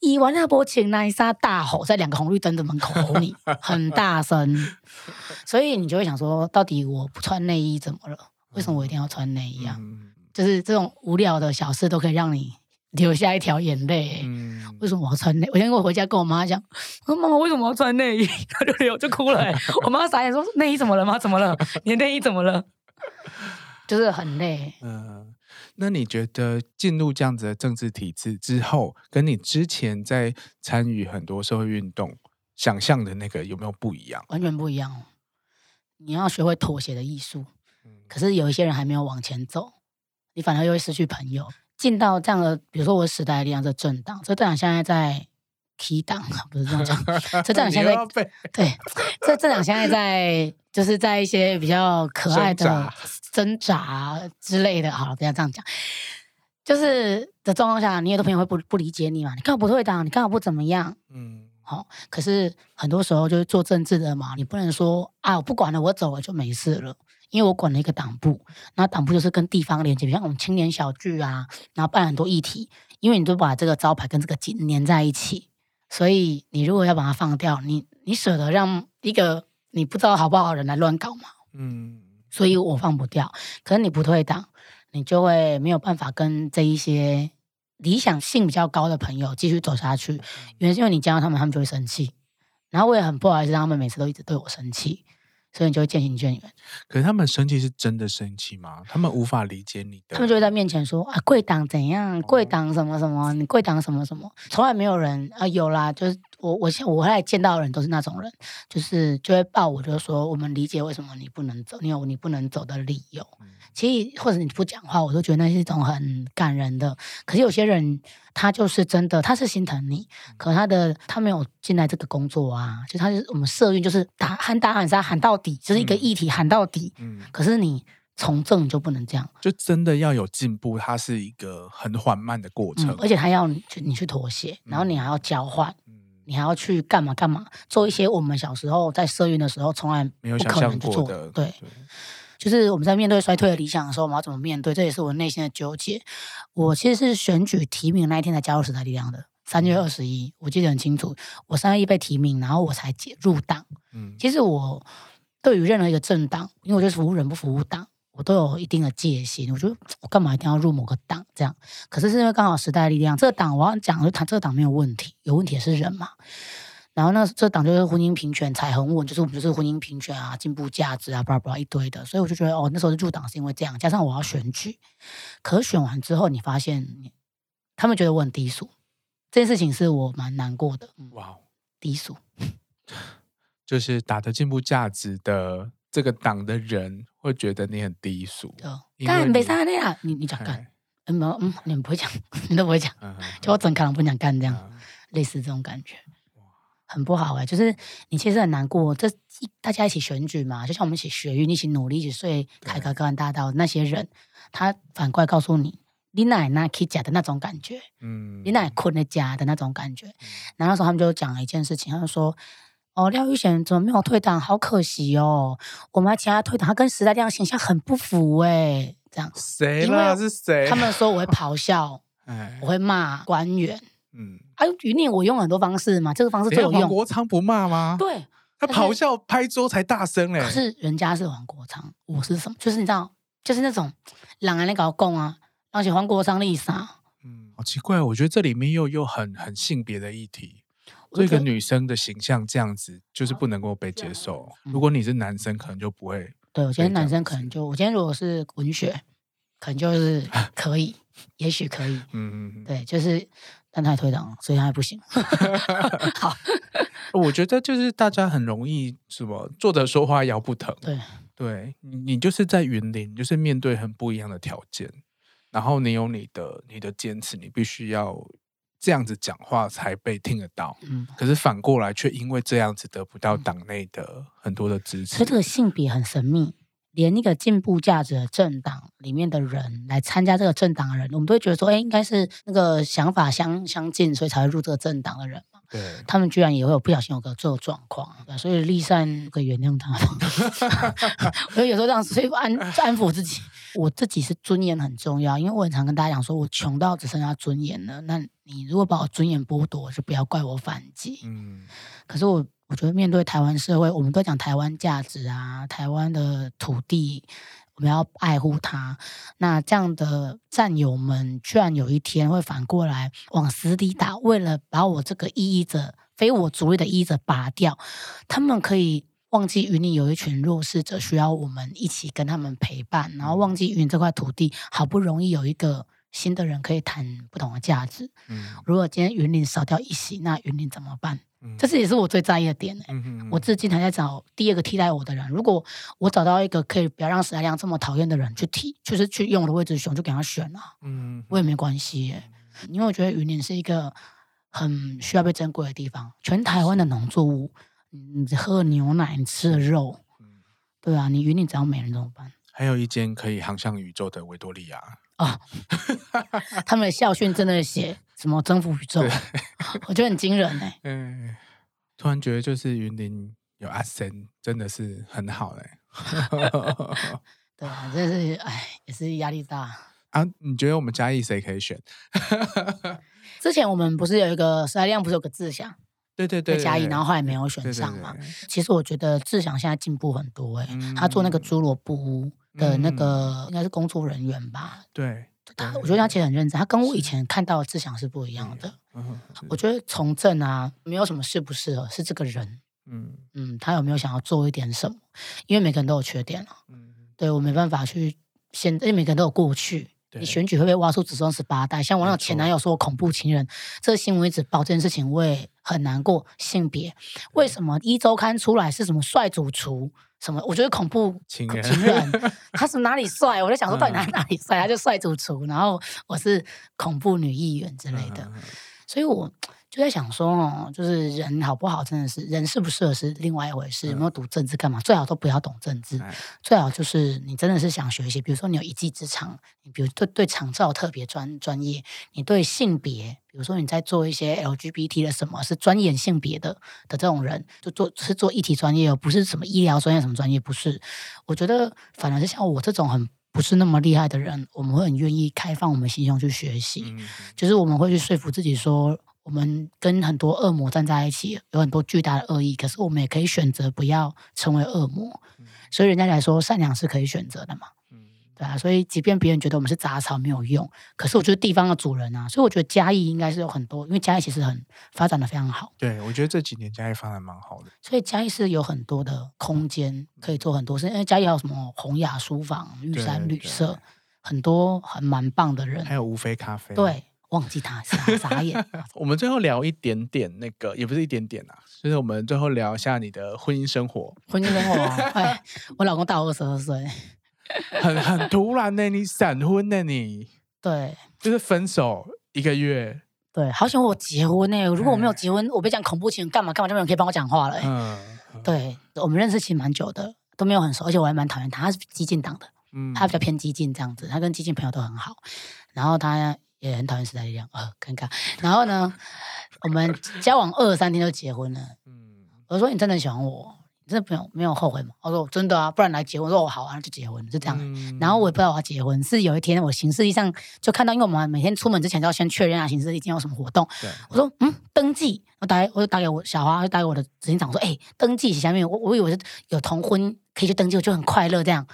伊完那波情那一刹大吼，在两个红绿灯的门口吼你，很大声。[LAUGHS] 所以你就会想说，到底我不穿内衣怎么了？为什么我一定要穿内衣啊？嗯、就是这种无聊的小事都可以让你。流下一条眼泪，嗯、为什么我要穿内？我先我回家跟我妈讲，我说妈妈为什么要穿内衣？[LAUGHS] 她就流就哭了。[LAUGHS] 我妈傻眼说内衣怎么了吗？怎么了？[LAUGHS] 你的内衣怎么了？就是很累。嗯，那你觉得进入这样子的政治体制之后，跟你之前在参与很多社会运动想象的那个有没有不一样？完全不一样。你要学会妥协的艺术，可是有一些人还没有往前走，你反而又会失去朋友。进到这样的，比如说我时代力量这政党，这政党现在在提档，不是这样讲，[LAUGHS] 这政党现在在对，这政党现在在就是在一些比较可爱的挣扎之类的，好了，不要这样讲，就是的状况下，你有的朋友会不不理解你嘛？你刚好不退党？你刚好不怎么样？嗯，好，可是很多时候就是做政治的嘛，你不能说啊，我不管了，我走了就没事了。因为我管了一个党部，那党部就是跟地方连接，比如像我们青年小聚啊，然后办很多议题。因为你都把这个招牌跟这个景连在一起，所以你如果要把它放掉，你你舍得让一个你不知道好不好的人来乱搞吗？嗯，所以我放不掉。可是你不退党，你就会没有办法跟这一些理想性比较高的朋友继续走下去。原因为你见到他们，他们就会生气，然后我也很不好意思让他们每次都一直对我生气。所以你就会渐行渐远。可是他们生气是真的生气吗？他们无法理解你的。他们就会在面前说啊，贵党怎样？贵党什么什么？你贵党什么什么？从来没有人啊，有啦，就是我我现我后来见到的人都是那种人，就是就会抱我，就说我们理解为什么你不能走，你有你不能走的理由。其实或者你不讲话，我都觉得那是一种很感人的。可是有些人他就是真的，他是心疼你，可他的他没有进来这个工作啊，就他是我们社运就是打喊打喊杀喊到底，就是一个议题喊到底。嗯，可是你从政就不能这样，就真的要有进步，它是一个很缓慢的过程，嗯、而且他要你去你去妥协，然后你还要交换，嗯、你还要去干嘛干嘛，做一些我们小时候在社运的时候从来不可能去做的，对。对就是我们在面对衰退的理想的时候，我们要怎么面对？这也是我内心的纠结。我其实是选举提名那一天才加入时代力量的，三月二十一，我记得很清楚。我三月一被提名，然后我才入党。嗯，其实我对于任何一个政党，因为我就是服务人不服务党，我都有一定的戒心。我觉得我干嘛一定要入某个党？这样，可是是因为刚好时代力量这个党，我要讲的，他这个党没有问题，有问题也是人嘛。然后那这党就是婚姻平权才很稳，就是我们就是婚姻平权啊，进步价值啊，巴拉巴拉一堆的，所以我就觉得哦，那时候入党是因为这样，加上我要选举，可选完之后，你发现他们觉得我很低俗，这件事情是我蛮难过的。哇，低俗，就是打着进步价值的这个党的人会觉得你很低俗。干没啥的呀，你你讲干，嗯嗯，你们不会讲，[LAUGHS] 你都不会讲，就我整可能不想干这样，类似这种感觉。很不好哎、欸，就是你其实很难过。这大家一起选举嘛，就像我们一起学运、一起努力、一起睡凯格格兰大道那些人，他反过来告诉你，你奶奶可以假的那种感觉，嗯，你奶困的家的那种感觉。然后那时候他们就讲了一件事情，他就说：“哦，廖玉贤怎么没有退党？好可惜哦，我们还请他退党，他跟时代这样形象很不符哎、欸。”这样谁嘛是谁？他们说我会咆哮，[LAUGHS] 哎，我会骂官员。嗯，啊，云林我用很多方式嘛，这个方式最有用。黄国昌不骂吗？对，他咆哮拍桌才大声嘞。可是人家是黄国昌，我是什么？就是你知道，就是那种两个人搞共啊，而且黄国昌丽莎。嗯，好奇怪，我觉得这里面又又很很性别的议题。这个女生的形象这样子，就是不能够被接受。如果你是男生，可能就不会。对，我觉得男生可能就，我今天如果是文学，可能就是 [LAUGHS] 可以，也许可以。嗯嗯，对，就是。但他退党了，所以他还不行。[LAUGHS] [LAUGHS] 好，[LAUGHS] 我觉得就是大家很容易什么坐着说话腰不疼。对，对你，你就是在云林，就是面对很不一样的条件，然后你有你的你的坚持，你必须要这样子讲话才被听得到。嗯，可是反过来却因为这样子得不到党内的很多的支持。所以这个性别很神秘。连那个进步价值的政党里面的人来参加这个政党的人，我们都会觉得说，哎，应该是那个想法相相近，所以才会入这个政党的人嘛。对，他们居然也会有不小心有个这种状况，所以立善可以原谅他。[LAUGHS] 我有时候这样，所以安安抚自己，我自己是尊严很重要，因为我很常跟大家讲说，我穷到只剩下尊严了。那你如果把我尊严剥夺，就不要怪我反击。嗯，可是我。我觉得面对台湾社会，我们都讲台湾价值啊，台湾的土地，我们要爱护它。那这样的战友们，居然有一天会反过来往死里打，为了把我这个异议者、非我族类的异议者拔掉，他们可以忘记云林有一群弱势者需要我们一起跟他们陪伴，然后忘记云林这块土地好不容易有一个新的人可以谈不同的价值。嗯，如果今天云林少掉一席，那云林怎么办？这是也是我最在意的点、我至今还在找第二个替代我的人。如果我找到一个可以不要让时代力量这么讨厌的人去替，就是去用我的位置选，就给他选了、啊。嗯，我也没关系因为我觉得云林是一个很需要被珍贵的地方。全台湾的农作物，你喝牛奶，你吃的肉，对啊，你云林只要没人怎么办？还有一间可以航向宇宙的维多利亚啊，[LAUGHS] 他们的校训真的写。什么征服宇宙？[LAUGHS] 我觉得很惊人哎、欸。嗯，突然觉得就是云林有阿森，真的是很好嘞、欸。[LAUGHS] 对啊，这是哎，也是压力大啊。你觉得我们嘉义谁可以选？[LAUGHS] 之前我们不是有一个时代力量，不是有个志祥？对对对，嘉义，然后后来没有选上嘛。对对对对，其实我觉得志祥现在进步很多哎、欸，嗯、他做那个猪萝布的那个应该是工作人员吧？对。他，我觉得他其实很认真，他跟我以前看到的志向是不一样的。我觉得从政啊，没有什么适不适合，是这个人。嗯嗯，他有没有想要做一点什么？因为每个人都有缺点啊。嗯，对我没办法去现，因为每个人都有过去。你选举会被挖出祖宗十八代。像我那种前男友说我恐怖情人，这个新闻一直报这件事情，我也很难过。性别为什么一周刊出来是什么帅主厨？什么？我觉得恐怖情人，情人他是哪里帅？我就想说到底哪哪里帅？他就帅主厨，然后我是恐怖女议员之类的，所以我。就在想说哦，就是人好不好，真的是人适不适合是另外一回事。有没有读政治干嘛？最好都不要懂政治，最好就是你真的是想学习。比如说你有一技之长，你比如对对长照特别专专业，你对性别，比如说你在做一些 LGBT 的什么是专研性别的的这种人，就做是做议题专业，而不是什么医疗专业什么专业，不是。我觉得反而是像我这种很不是那么厉害的人，我们会很愿意开放我们心胸去学习，就是我们会去说服自己说。我们跟很多恶魔站在一起，有很多巨大的恶意，可是我们也可以选择不要成为恶魔。嗯、所以人家来说，善良是可以选择的嘛。嗯，对啊。所以即便别人觉得我们是杂草没有用，可是我觉得地方的主人啊，所以我觉得嘉义应该是有很多，因为嘉义其实很发展的非常好。对，我觉得这几年嘉义发展蛮好的。所以嘉义是有很多的空间可以做很多事，因为嘉义还有什么洪雅书房、玉山旅社，很多很蛮棒的人，还有无非咖啡。对。忘记他傻傻眼。[LAUGHS] 我们最后聊一点点那个，也不是一点点啊，就是我们最后聊一下你的婚姻生活。婚姻生活，哎，我老公大我二十二岁，很很突然呢，你闪婚呢你？对，就是分手一个月。对，好想我结婚呢。如果我没有结婚，我被讲恐怖情人，干嘛干嘛就没有人可以帮我讲话了。嗯，对，我们认识其实蛮久的，都没有很熟，而且我还蛮讨厌他，他是激进党的，嗯，他比较偏激进这样子，他跟激进朋友都很好，然后他。也很讨厌时代力量，呃，尴尬。然后呢，我们交往二三天就结婚了。嗯，我说你真的喜欢我，你真的没有没有后悔吗？我说真的啊，不然来结婚。我说我好啊，就结婚，就这样。嗯、然后我也不知道我要结婚，是有一天我行事历上就看到，因为我们每天出门之前都要先确认啊，行事历今天有什么活动。对我说嗯，登记。我打我就打给我小花，就打给我的执行长说，哎、欸，登记下面我我以为是有同婚可以去登记，我就很快乐这样。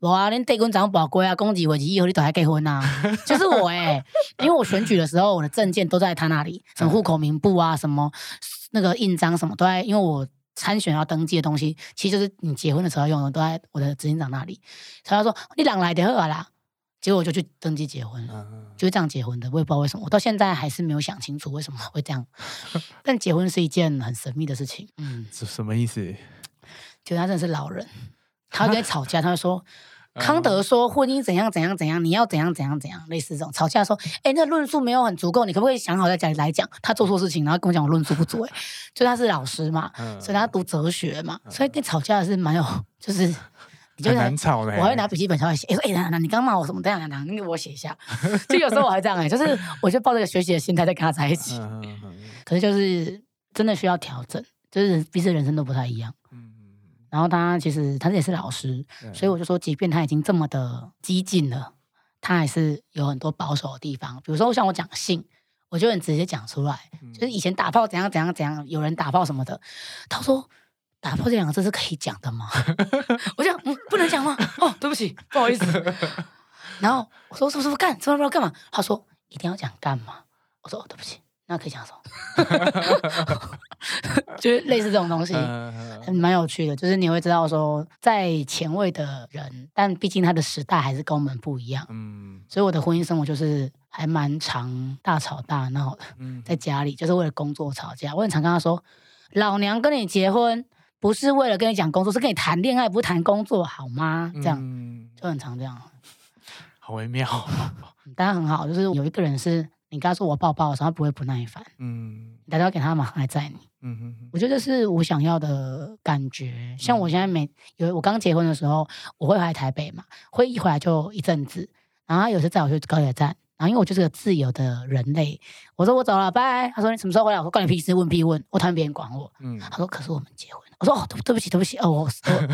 哇，恁地公长宝贵啊，公祭为吉，以后你都还结婚啊？就是我哎、欸，因为我选举的时候，我的证件都在他那里，什么户口名簿啊，什么那个印章什么都在，因为我参选要登记的东西，其实就是你结婚的时候用的，都在我的执行长那里。所以他说你啷来的好啦，结果我就去登记结婚了，就是这样结婚的。我也不知道为什么，我到现在还是没有想清楚为什么会这样。[LAUGHS] 但结婚是一件很神秘的事情。嗯，是什么意思？就他真的是老人。他会跟你吵架，他会说康德说婚姻怎样怎样怎样，你要怎样怎样怎样，类似这种吵架说，哎，那论述没有很足够，你可不可以想好在家里来讲？他做错事情，然后跟我讲我论述不足，哎，[LAUGHS] 就他是老师嘛，所以他读哲学嘛，所以跟吵架是蛮有，就是 [LAUGHS] 你就难吵的。我还会拿笔记本抄来写，哎说哎，那那你刚骂我什么？等下等下，你给我写一下。[LAUGHS] 就有时候我还这样哎，就是我就抱着个学习的心态在跟他在一起。可是就是真的需要调整，就是彼此人生都不太一样。然后他其实他也是老师，所以我就说，即便他已经这么的激进了，他还是有很多保守的地方。比如说，像我讲性，我就很直接讲出来，嗯、就是以前打炮怎样怎样怎样，有人打炮什么的。他说打炮这两个字是可以讲的吗？[LAUGHS] 我讲嗯，不能讲吗？哦，对不起，不好意思。[LAUGHS] 然后我说是不是干？什么什么干嘛？他说一定要讲干嘛？我说哦，对不起。那可以讲什么？[LAUGHS] 就是类似这种东西，还蛮有趣的。就是你会知道说，在前卫的人，但毕竟他的时代还是跟我们不一样。嗯，所以我的婚姻生活就是还蛮常大吵大闹的。嗯，在家里就是为了工作吵架。我很常跟他说：“老娘跟你结婚不是为了跟你讲工作，是跟你谈恋爱，不是谈工作，好吗？”这样就很常这样，好微妙。[LAUGHS] 当然很好，就是有一个人是。你跟他说我抱抱的时候，他不会不耐烦。嗯，你打电话给他马上来载你。嗯哼哼，我觉得这是我想要的感觉。像我现在每有我刚结婚的时候，我会回来台北嘛，会一回来就一阵子，然后他有时载我去高铁站，然后因为我就是个自由的人类，我说我走了，拜。他说你什么时候回来？我说关你屁事，问屁问，我讨厌别人管我。嗯，他说可是我们结婚了。我说哦，对对不起对不起哦，我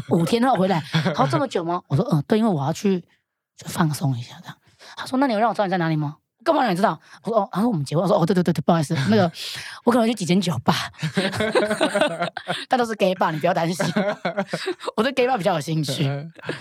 我五天后回来。他说这么久吗？我说嗯，对，因为我要去就放松一下这样。他说那你有让我知道你在哪里吗？干嘛让你知道？我说哦，然后我们结婚。我说哦，对对对对，不好意思，那个 [LAUGHS] 我可能去几间酒吧，[LAUGHS] [LAUGHS] 但都是 gay bar，你不要担心。我对 gay bar 比较有兴趣。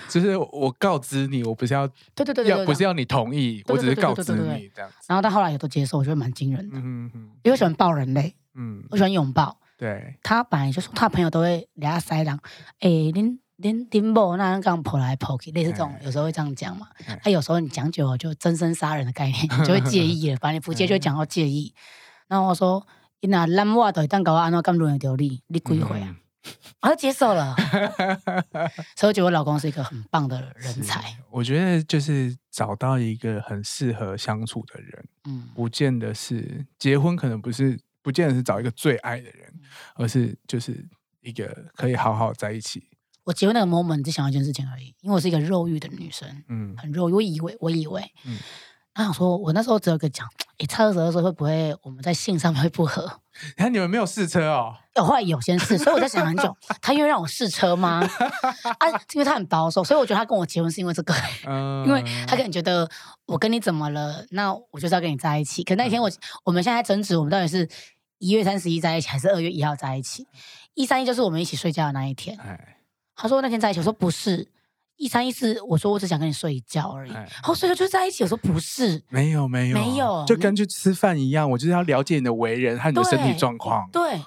就是我告知你，我不是要对对对要不是要你同意，我只是告知你这样。然后他后来也都接受，我觉得蛮惊人的。嗯嗯，因为我喜欢抱人类，嗯，我喜欢拥抱。对，他本来就说他朋友都会给他塞狼，哎，您。连顶部那刚跑来跑去，类似这种，有时候会这样讲嘛。他、啊、有时候你讲久了，就真身杀人的概念，[LAUGHS] 你就会介意了。反正你不接就会讲到介意。然后我说：“你那烂话都当搞安怎咁乱掉你，你几回啊？”我就接受了。[LAUGHS] 所以我觉得我老公是一个很棒的人才。我觉得就是找到一个很适合相处的人，嗯，不见得是结婚，可能不是，不见得是找一个最爱的人，而是就是一个可以好好在一起。我结婚那个 moment 只想要一件事情而已，因为我是一个肉欲的女生，嗯，很肉欲。我以为，我以为，嗯，他想说，我那时候只有个讲，诶，差二十二岁会不会我们在性上面会不合？[LAUGHS] 你看你们没有试车哦，有后来有先试，所以我在想很久，[LAUGHS] 他愿意让我试车吗？啊，因为他很保守，所以我觉得他跟我结婚是因为这个，嗯、因为他可能觉得我跟你怎么了，那我就是要跟你在一起。可那一天我、嗯、我们现在争执，我们到底是一月三十一在一起，还是二月一号在一起？一三一就是我们一起睡觉的那一天。哎他说那天在一起，我说不是，一三一四，我说我只想跟你睡一觉而已。然后所以就在一起，我说不是，没有没有没有，就跟去吃饭一样，我就是要了解你的为人和你的身体状况。对，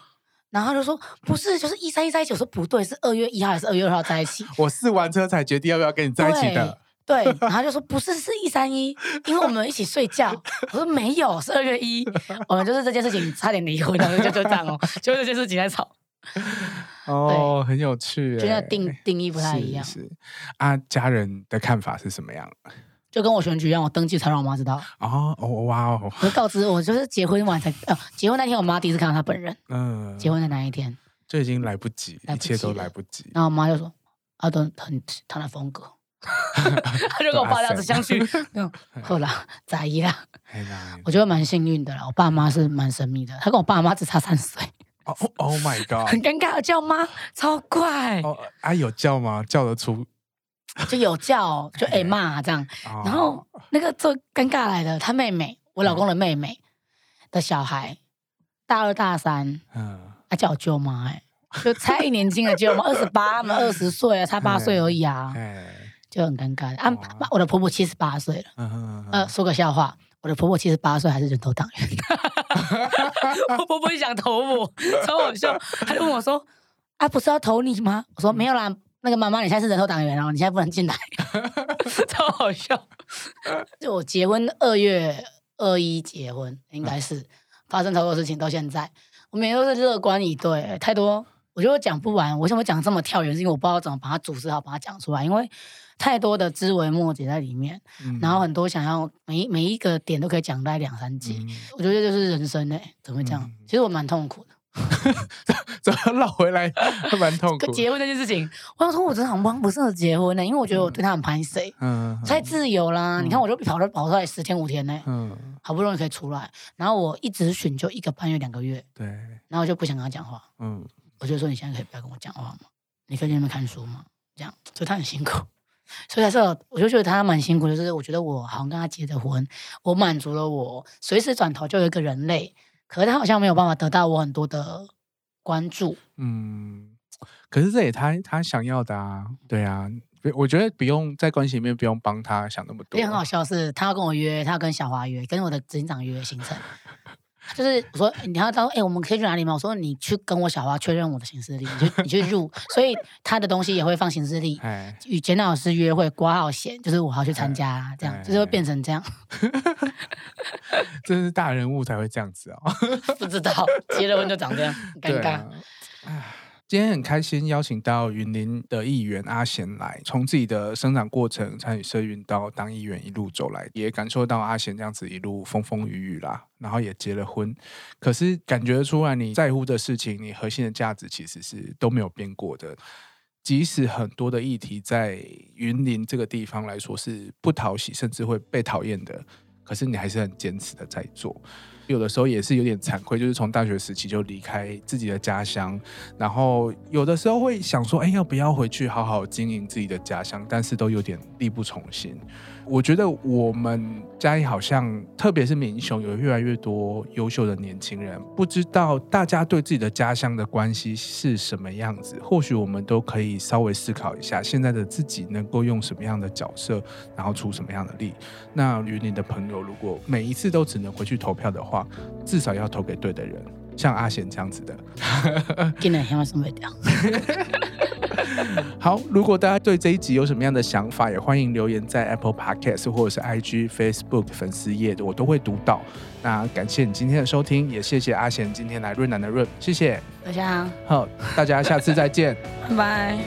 然后他就说不是，就是一三一在一起，我说不对，是二月一号还是二月二号在一起？我试完车才决定要不要跟你在一起的。对，[LAUGHS] 然后他就说不是，是一三一，因为我们一起睡觉。我说没有，是二月一，我们就是这件事情差点离婚，然后就就这样哦，就这件事情在吵。哦，很有趣，就那定定义不太一样。是，是啊，家人的看法是什么样？就跟我选举一样，我登记才让我妈知道。哦，哦，哇哦！我告知我就是结婚晚才，呃，结婚那天我妈第一次看到他本人。嗯，结婚的那一天就已经来不及，一切都来不及。然后我妈就说：“阿东很他的风格。[LAUGHS] ”他就跟我爸这样子相去，后来在意啦。我觉得蛮幸运的啦，我爸妈是蛮神秘的，他跟我爸妈只差三岁。哦，Oh my [LAUGHS] god！很尴尬，叫妈超怪。哦，啊有叫吗？叫得出？就有叫，就哎骂这样。然后那个最尴尬来的，他妹妹，我老公的妹妹的小孩，大二大三，嗯，他叫我舅妈，哎，[LAUGHS] 就差一年轻的舅妈，二十八，他们二十岁啊，差八岁而已啊，就很尴尬。啊，我的婆婆七十八岁了，呃，说个笑话。我的婆婆七十八岁还是人头党员，[LAUGHS] 我婆婆一想投我，超好笑。她就问我说：“啊，不是要投你吗？”我说：“没有啦，那个妈妈，你现在是人头党员，然后你现在不能进来。[LAUGHS] ”超好笑。就我结婚二月二一结婚，应该是发生超多事情到现在，我每天都是乐观以对，太多我觉得我讲不完。为什么讲这么跳远？是因为我不知道怎么把它组织好，把它讲出来，因为。太多的枝微末节在里面，嗯、然后很多想要每每一个点都可以讲概两三集，嗯、我觉得这就是人生呢、欸，怎么会这样？嗯、其实我蛮痛苦的，[LAUGHS] 怎么绕回来蛮痛苦。结婚这件事情，我想说，我真的很不适合结婚呢、欸，因为我觉得我对他很排斥，嗯，太自由啦。嗯、你看，我就跑了跑出来十天五天呢、欸，嗯，好不容易可以出来，然后我一直选就一个半月两个月，对，然后我就不想跟他讲话，嗯，我就说你现在可以不要跟我讲话吗？你可以在那边看书吗？这样，所以他很辛苦。所以他说，我就觉得他蛮辛苦的，就是我觉得我好像跟他结的婚，我满足了我随时转头就有一个人类，可是他好像没有办法得到我很多的关注。嗯，可是这也他他想要的啊，对啊，我觉得不用在关系里面不用帮他想那么多。也很好笑是，他要跟我约，他要跟小华约，跟我的执行长约行程。就是我说你要到哎，我们可以去哪里吗？我说你去跟我小花确认我的行事历，你去你去入，所以他的东西也会放行事历。与简老师约会挂号险，就是我要去参加，这样就是会变成这样。[LAUGHS] 真是大人物才会这样子哦。不知道结了婚就长这样，尴尬。今天很开心邀请到云林的议员阿贤来，从自己的生长过程参与社运到当议员一路走来，也感受到阿贤这样子一路风风雨雨啦，然后也结了婚，可是感觉出来你在乎的事情，你核心的价值其实是都没有变过的，即使很多的议题在云林这个地方来说是不讨喜，甚至会被讨厌的，可是你还是很坚持的在做。有的时候也是有点惭愧，就是从大学时期就离开自己的家乡，然后有的时候会想说，哎，要不要回去好好经营自己的家乡？但是都有点力不从心。我觉得我们嘉义好像，特别是民雄，有越来越多优秀的年轻人。不知道大家对自己的家乡的关系是什么样子？或许我们都可以稍微思考一下，现在的自己能够用什么样的角色，然后出什么样的力。那云林的朋友，如果每一次都只能回去投票的话，至少要投给对的人，像阿贤这样子的。[LAUGHS] 今天想要什么掉？好，如果大家对这一集有什么样的想法，也欢迎留言在 Apple Podcast 或者是 IG、Facebook 粉丝页的，我都会读到。那感谢你今天的收听，也谢谢阿贤今天来润南的润，谢谢大家好，大家下次再见，[LAUGHS] 拜拜。